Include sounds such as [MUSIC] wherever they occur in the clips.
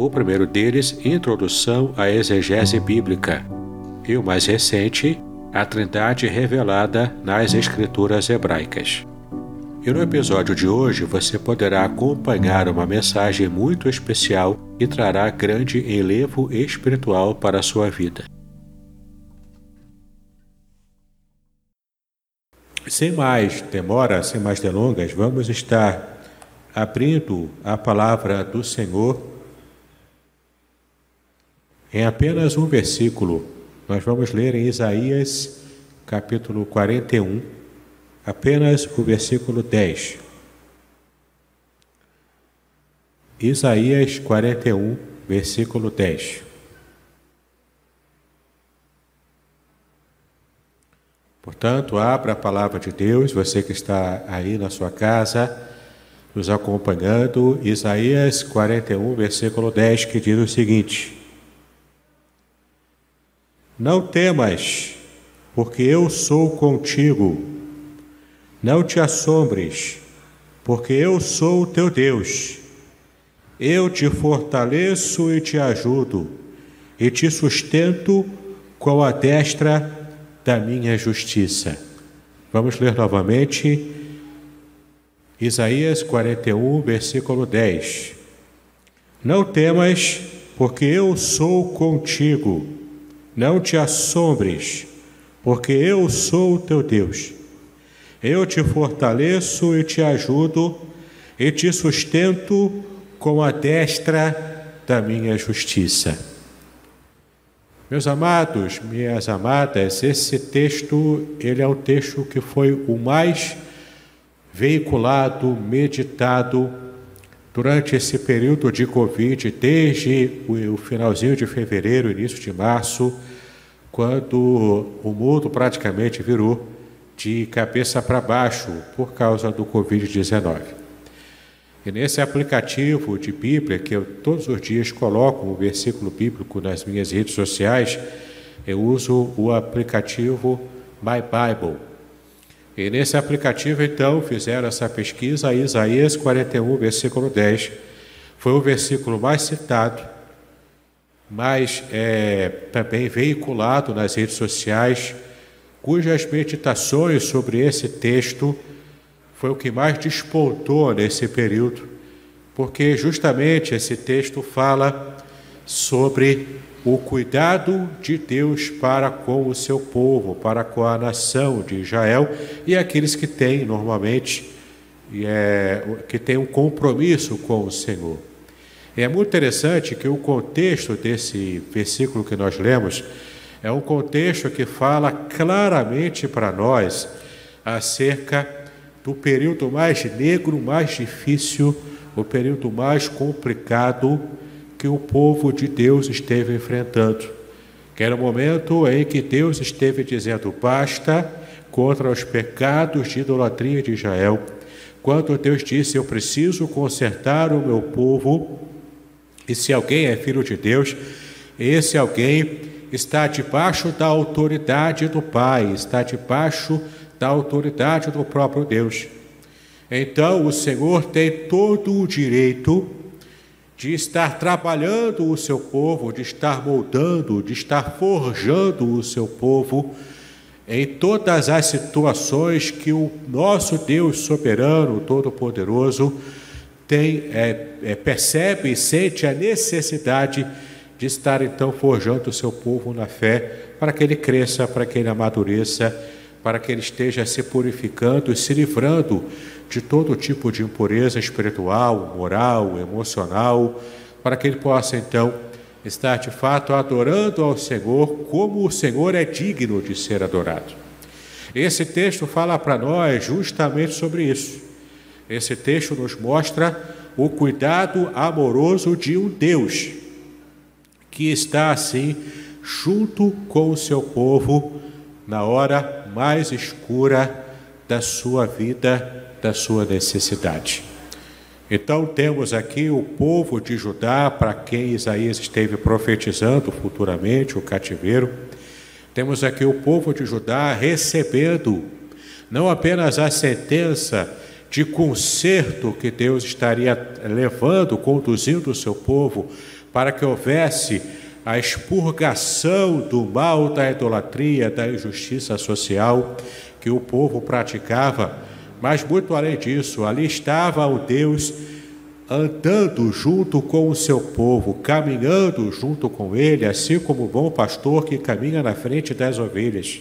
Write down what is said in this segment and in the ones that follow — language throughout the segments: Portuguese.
o primeiro deles, Introdução à Exegese Bíblica, e o mais recente, A Trindade Revelada nas Escrituras Hebraicas. E no episódio de hoje você poderá acompanhar uma mensagem muito especial e trará grande enlevo espiritual para a sua vida. Sem mais demora, sem mais delongas, vamos estar abrindo a palavra do Senhor em apenas um versículo, nós vamos ler em Isaías, capítulo 41, apenas o versículo 10. Isaías 41, versículo 10. Portanto, abra a palavra de Deus, você que está aí na sua casa, nos acompanhando, Isaías 41, versículo 10, que diz o seguinte: não temas, porque eu sou contigo. Não te assombres, porque eu sou o teu Deus. Eu te fortaleço e te ajudo, e te sustento com a destra da minha justiça. Vamos ler novamente Isaías 41, versículo 10. Não temas, porque eu sou contigo. Não te assombres, porque eu sou o teu Deus. Eu te fortaleço e te ajudo e te sustento com a destra da minha justiça. Meus amados, minhas amadas, esse texto, ele é o texto que foi o mais veiculado, meditado durante esse período de Covid, desde o finalzinho de fevereiro, início de março, quando o mundo praticamente virou de cabeça para baixo por causa do Covid-19. E nesse aplicativo de Bíblia, que eu todos os dias coloco um versículo bíblico nas minhas redes sociais, eu uso o aplicativo My Bible. E nesse aplicativo, então, fizeram essa pesquisa, Isaías 41, versículo 10, foi o versículo mais citado, mais é, também veiculado nas redes sociais, cujas meditações sobre esse texto foi o que mais despontou nesse período, porque justamente esse texto fala sobre o cuidado de Deus para com o seu povo, para com a nação de Israel e aqueles que têm normalmente é, que têm um compromisso com o Senhor. É muito interessante que o contexto desse versículo que nós lemos é um contexto que fala claramente para nós acerca do período mais negro, mais difícil, o período mais complicado que o povo de Deus esteve enfrentando. Que era o momento em que Deus esteve dizendo basta contra os pecados de idolatria de Israel. Quando Deus disse: Eu preciso consertar o meu povo, e se alguém é filho de Deus, esse alguém está debaixo da autoridade do Pai, está debaixo da autoridade do próprio Deus. Então o Senhor tem todo o direito de estar trabalhando o seu povo, de estar moldando, de estar forjando o seu povo em todas as situações que o nosso Deus soberano, todo-poderoso, tem é, é, percebe e sente a necessidade de estar então forjando o seu povo na fé para que ele cresça, para que ele amadureça, para que ele esteja se purificando e se livrando de todo tipo de impureza espiritual, moral, emocional, para que ele possa então estar de fato adorando ao Senhor como o Senhor é digno de ser adorado. Esse texto fala para nós justamente sobre isso. Esse texto nos mostra o cuidado amoroso de um Deus que está assim junto com o seu povo na hora mais escura da sua vida, da sua necessidade. Então temos aqui o povo de Judá, para quem Isaías esteve profetizando futuramente o cativeiro. Temos aqui o povo de Judá recebendo não apenas a sentença de conserto que Deus estaria levando, conduzindo o seu povo, para que houvesse a expurgação do mal, da idolatria, da injustiça social que o povo praticava, mas muito além disso, ali estava o Deus andando junto com o seu povo, caminhando junto com ele, assim como o bom pastor que caminha na frente das ovelhas.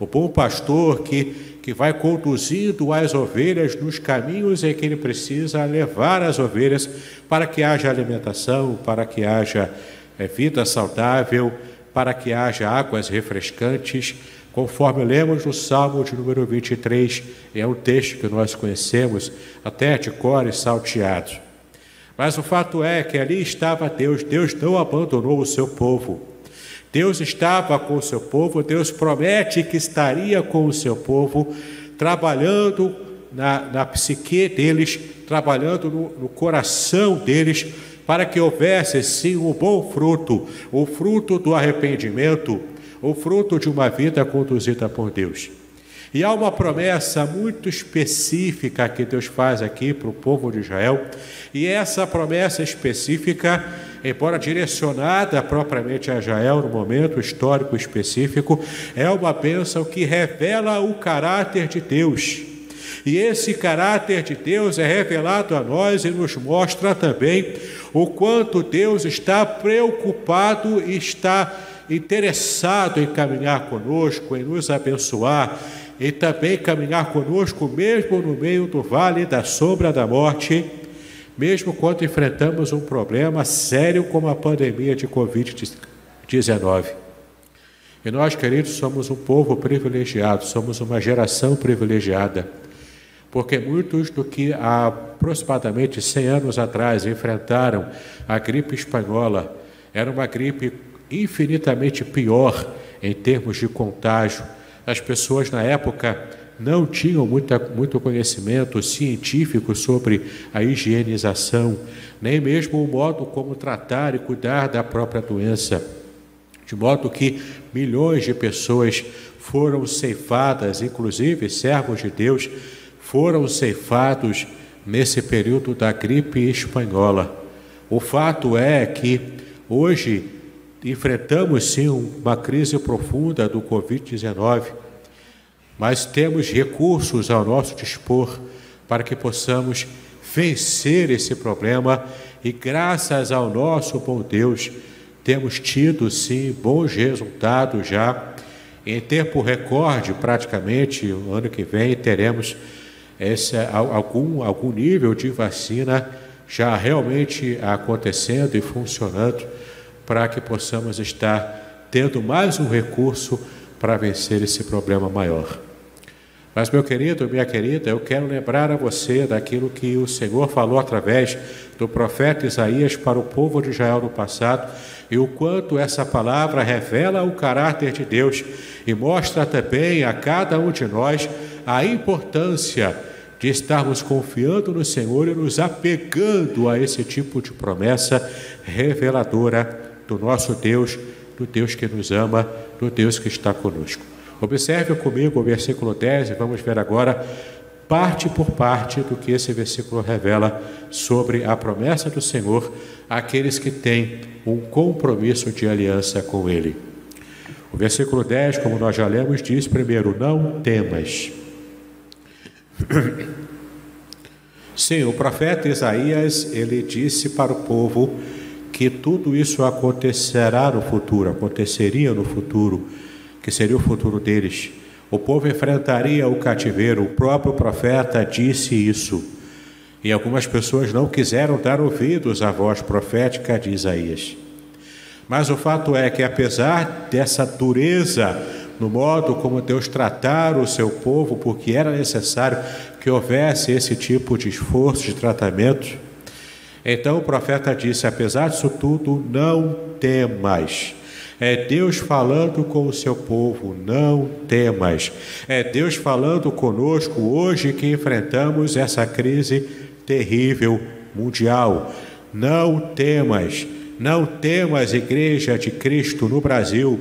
O bom pastor que que vai conduzindo as ovelhas nos caminhos em que ele precisa levar as ovelhas para que haja alimentação, para que haja é, vida saudável, para que haja águas refrescantes, conforme lemos no Salmo de número 23, é um texto que nós conhecemos até de cor e salteado. Mas o fato é que ali estava Deus, Deus não abandonou o seu povo. Deus estava com o seu povo, Deus promete que estaria com o seu povo, trabalhando na, na psique deles, trabalhando no, no coração deles, para que houvesse sim um bom fruto, o fruto do arrependimento, o fruto de uma vida conduzida por Deus. E há uma promessa muito específica que Deus faz aqui para o povo de Israel, e essa promessa específica embora direcionada propriamente a Israel no momento histórico específico, é uma bênção que revela o caráter de Deus. E esse caráter de Deus é revelado a nós e nos mostra também o quanto Deus está preocupado e está interessado em caminhar conosco, em nos abençoar e também caminhar conosco, mesmo no meio do vale da sombra da morte mesmo quando enfrentamos um problema sério como a pandemia de Covid-19. E nós, queridos, somos um povo privilegiado, somos uma geração privilegiada, porque muitos do que há aproximadamente 100 anos atrás enfrentaram a gripe espanhola, era uma gripe infinitamente pior em termos de contágio. As pessoas na época não tinham muita, muito conhecimento científico sobre a higienização, nem mesmo o modo como tratar e cuidar da própria doença. De modo que milhões de pessoas foram ceifadas, inclusive servos de Deus, foram ceifados nesse período da gripe espanhola. O fato é que hoje enfrentamos sim uma crise profunda do Covid-19 mas temos recursos ao nosso dispor para que possamos vencer esse problema e, graças ao nosso bom Deus, temos tido sim bons resultados já. Em tempo recorde, praticamente, o ano que vem teremos esse, algum, algum nível de vacina já realmente acontecendo e funcionando para que possamos estar tendo mais um recurso para vencer esse problema maior. Mas, meu querido, minha querida, eu quero lembrar a você daquilo que o Senhor falou através do profeta Isaías para o povo de Israel no passado e o quanto essa palavra revela o caráter de Deus e mostra também a cada um de nós a importância de estarmos confiando no Senhor e nos apegando a esse tipo de promessa reveladora do nosso Deus, do Deus que nos ama, do Deus que está conosco. Observe comigo o versículo 10 e vamos ver agora, parte por parte, do que esse versículo revela sobre a promessa do Senhor àqueles que têm um compromisso de aliança com Ele. O versículo 10, como nós já lemos, diz primeiro: Não temas. [CLEARS THROAT] Sim, o profeta Isaías, ele disse para o povo que tudo isso acontecerá no futuro, aconteceria no futuro que seria o futuro deles. o povo enfrentaria o cativeiro. O próprio profeta disse isso. E algumas pessoas não quiseram dar ouvidos à voz profética de Isaías. Mas o fato é que, apesar dessa dureza no modo como Deus tratara o seu povo, porque era necessário que houvesse esse tipo de esforço, de tratamento, então o profeta disse: apesar disso tudo, não temas. É Deus falando com o seu povo, não temas. É Deus falando conosco hoje que enfrentamos essa crise terrível mundial. Não temas. Não temas, Igreja de Cristo no Brasil.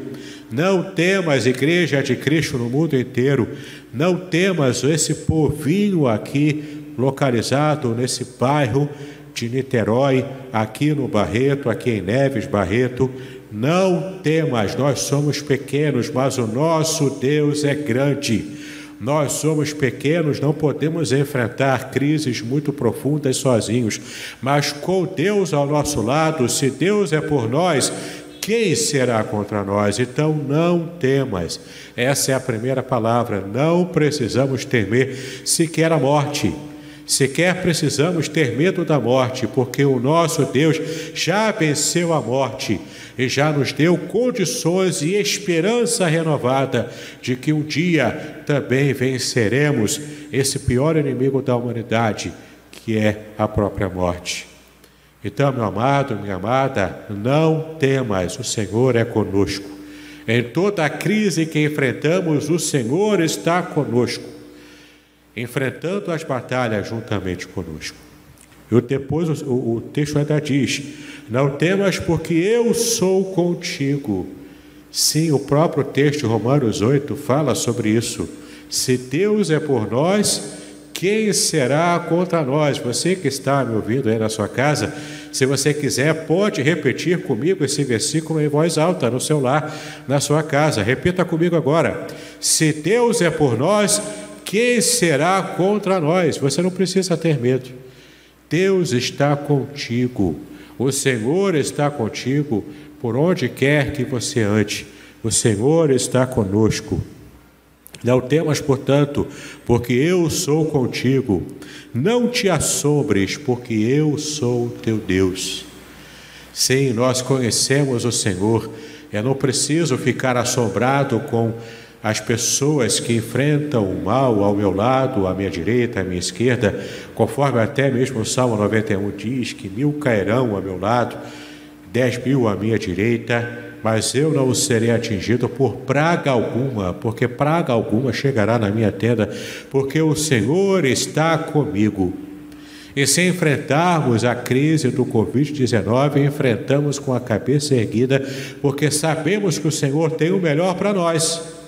Não temas, Igreja de Cristo no mundo inteiro. Não temas esse povinho aqui localizado nesse bairro de Niterói, aqui no Barreto, aqui em Neves Barreto. Não temas, nós somos pequenos, mas o nosso Deus é grande. Nós somos pequenos, não podemos enfrentar crises muito profundas sozinhos, mas com Deus ao nosso lado, se Deus é por nós, quem será contra nós? Então não temas. Essa é a primeira palavra. Não precisamos temer sequer a morte. Sequer precisamos ter medo da morte, porque o nosso Deus já venceu a morte e já nos deu condições e esperança renovada de que um dia também venceremos esse pior inimigo da humanidade, que é a própria morte. Então, meu amado, minha amada, não temas, o Senhor é conosco. Em toda a crise que enfrentamos, o Senhor está conosco, enfrentando as batalhas juntamente conosco. E depois o, o, texto ainda diz: Não temas, porque eu sou contigo. Sim, o próprio texto, Romanos 8, fala sobre isso. Se Deus é por nós, quem será contra nós? Você que está me ouvindo aí na sua casa, se você quiser, pode repetir comigo esse versículo em voz alta no seu lar, na sua casa. Repita comigo agora. Se Deus é por nós, quem será contra nós? Você não precisa ter medo. Deus está contigo. O Senhor está contigo por onde quer que você ande. O Senhor está conosco. Não temas, portanto, porque eu sou contigo. Não te assombres, porque eu sou teu Deus. Sim, nós conhecemos o Senhor. Eu não preciso ficar assombrado com as pessoas que enfrentam o mal ao meu lado, à minha direita, à minha esquerda, conforme até mesmo o Salmo 91 diz que mil cairão ao meu lado, dez mil à minha direita, mas eu não serei atingido por praga alguma, porque praga alguma chegará na minha tenda, porque o Senhor está comigo. E se enfrentarmos a crise do Covid-19, enfrentamos com a cabeça erguida, porque sabemos que o Senhor tem o melhor para nós.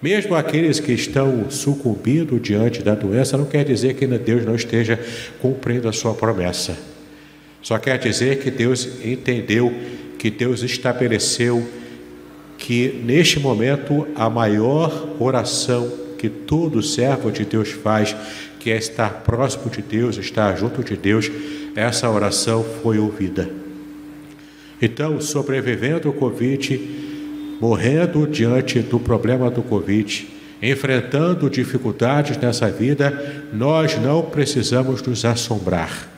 Mesmo aqueles que estão sucumbindo diante da doença, não quer dizer que Deus não esteja cumprindo a sua promessa. Só quer dizer que Deus entendeu, que Deus estabeleceu que neste momento a maior oração que todo servo de Deus faz, que é estar próximo de Deus, estar junto de Deus, essa oração foi ouvida. Então, sobrevivendo o Covid, morrendo diante do problema do Covid, enfrentando dificuldades nessa vida, nós não precisamos nos assombrar.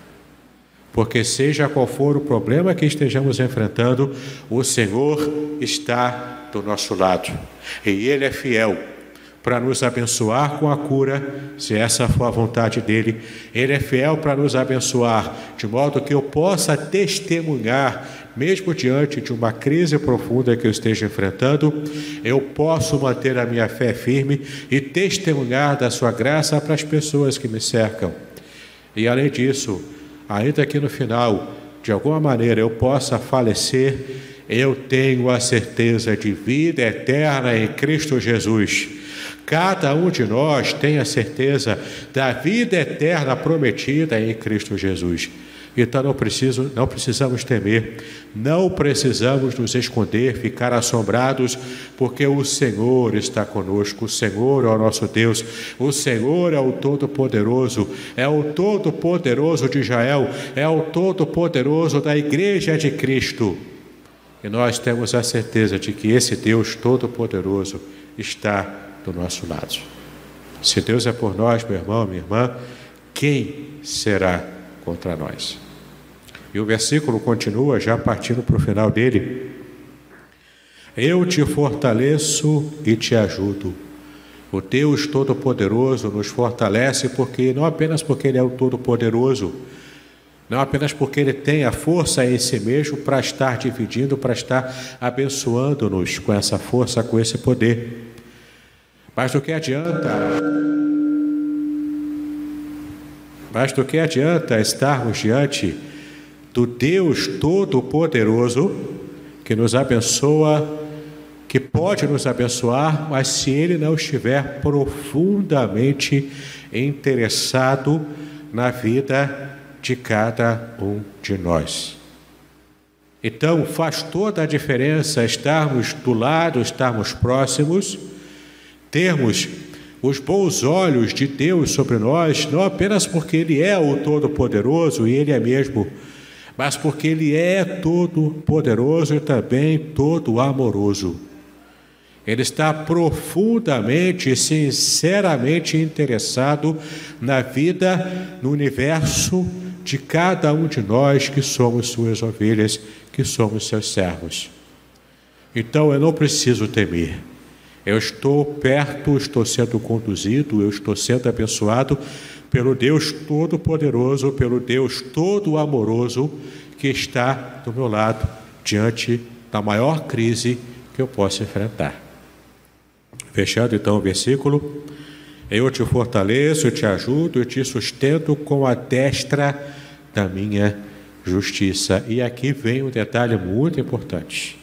Porque, seja qual for o problema que estejamos enfrentando, o Senhor está do nosso lado. E Ele é fiel para nos abençoar com a cura, se essa for a vontade dele. Ele é fiel para nos abençoar, de modo que eu possa testemunhar, mesmo diante de uma crise profunda que eu esteja enfrentando, eu posso manter a minha fé firme e testemunhar da sua graça para as pessoas que me cercam. E além disso, ainda que no final, de alguma maneira, eu possa falecer, eu tenho a certeza de vida eterna em Cristo Jesus Cada um de nós tem a certeza da vida eterna prometida em Cristo Jesus. Então não, preciso, não precisamos temer, não precisamos nos esconder, ficar assombrados, porque o Senhor está conosco, o Senhor é o nosso Deus, o Senhor é o Todo-Poderoso, é o Todo-Poderoso de Israel, é o Todo-Poderoso da Igreja de Cristo. E nós temos a certeza de que esse Deus Todo-Poderoso está do nosso lado. Se Deus é por nós, meu irmão, minha irmã, quem será contra nós? E o versículo continua, já partindo para o final dele. Eu te fortaleço e te ajudo. O Deus Todo-Poderoso nos fortalece porque não apenas porque Ele é o Todo-Poderoso, não apenas porque Ele tem a força em si mesmo para estar dividindo, para estar abençoando-nos com essa força, com esse poder. Mas do que adianta? Mas do que adianta estarmos diante do Deus Todo-Poderoso que nos abençoa, que pode nos abençoar, mas se Ele não estiver profundamente interessado na vida de cada um de nós. Então faz toda a diferença estarmos do lado, estarmos próximos, termos os bons olhos de Deus sobre nós, não apenas porque Ele é o Todo-Poderoso e Ele é mesmo mas porque Ele é todo poderoso e também todo amoroso. Ele está profundamente e sinceramente interessado na vida, no universo de cada um de nós que somos suas ovelhas, que somos seus servos. Então eu não preciso temer. Eu estou perto, estou sendo conduzido, eu estou sendo abençoado pelo Deus Todo-Poderoso, pelo Deus Todo-Amoroso que está do meu lado diante da maior crise que eu posso enfrentar. Fechando então o versículo, eu te fortaleço, eu te ajudo, eu te sustento com a destra da minha justiça. E aqui vem um detalhe muito importante.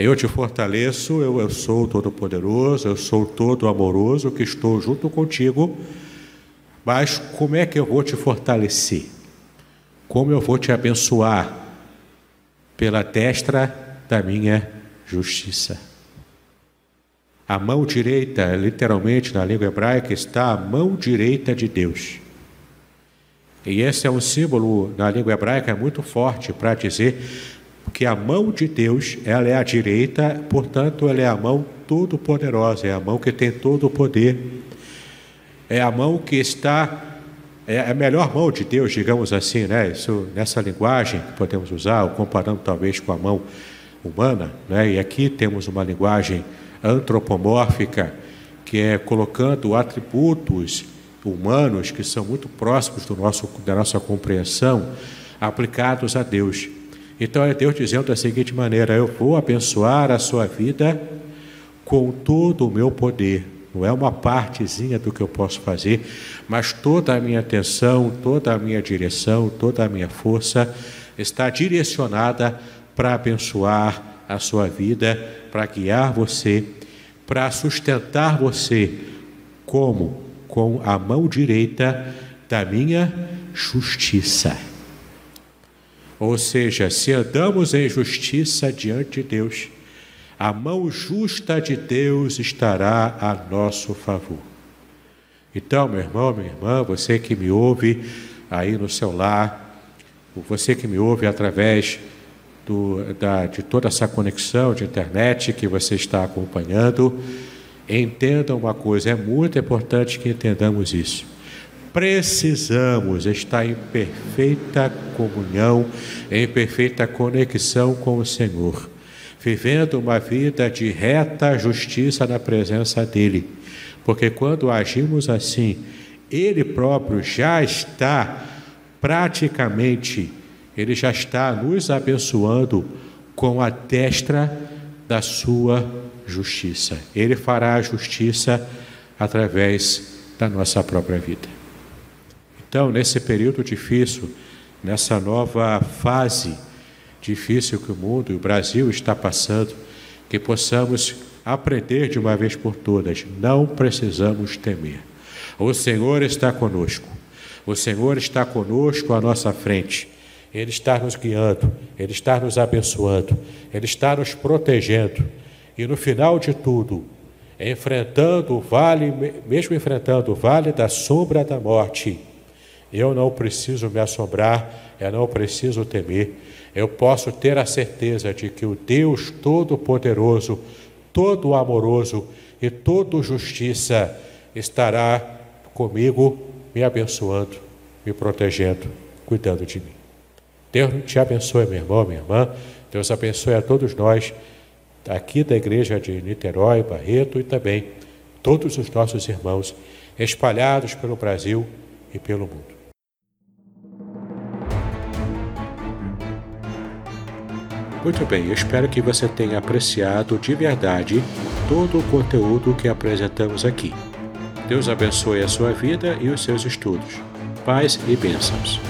Eu te fortaleço, eu, eu sou todo-poderoso, eu sou todo-amoroso, que estou junto contigo mas como é que eu vou te fortalecer? Como eu vou te abençoar? Pela destra da minha justiça. A mão direita, literalmente na língua hebraica, está a mão direita de Deus. E esse é um símbolo na língua hebraica muito forte para dizer que a mão de Deus, ela é a direita, portanto, ela é a mão todo poderosa, é a mão que tem todo o poder é a mão que está é a melhor mão de Deus, digamos assim, né? Isso nessa linguagem que podemos usar, comparando talvez com a mão humana, né? E aqui temos uma linguagem antropomórfica que é colocando atributos humanos que são muito próximos do nosso da nossa compreensão aplicados a Deus. Então é Deus dizendo da seguinte maneira: eu vou abençoar a sua vida com todo o meu poder não é uma partezinha do que eu posso fazer, mas toda a minha atenção, toda a minha direção, toda a minha força está direcionada para abençoar a sua vida, para guiar você, para sustentar você como com a mão direita da minha justiça. Ou seja, se andamos em justiça diante de Deus, a mão justa de Deus estará a nosso favor. Então, meu irmão, minha irmã, você que me ouve aí no seu lar, você que me ouve através do, da, de toda essa conexão de internet que você está acompanhando, entenda uma coisa, é muito importante que entendamos isso. Precisamos estar em perfeita comunhão, em perfeita conexão com o Senhor vivendo uma vida de reta justiça na presença dEle. Porque quando agimos assim, Ele próprio já está praticamente, Ele já está nos abençoando com a destra da sua justiça. Ele fará a justiça através da nossa própria vida. Então, nesse período difícil, nessa nova fase, difícil que o mundo e o Brasil está passando, que possamos aprender de uma vez por todas, não precisamos temer. O Senhor está conosco. O Senhor está conosco à nossa frente. Ele está nos guiando, Ele está nos abençoando, Ele está nos protegendo. E no final de tudo, enfrentando o vale, mesmo enfrentando o vale da sombra da morte, eu não preciso me assombrar, eu não preciso temer, eu posso ter a certeza de que o Deus Todo-Poderoso todo amoroso e todo justiça estará comigo, me abençoando, me protegendo, cuidando de mim. Deus te abençoe, meu irmão, minha irmã. Deus abençoe a todos nós, aqui da igreja de Niterói, Barreto e também todos os nossos irmãos espalhados pelo Brasil e pelo mundo. Muito bem, eu espero que você tenha apreciado de verdade todo o conteúdo que apresentamos aqui. Deus abençoe a sua vida e os seus estudos. Paz e bênçãos.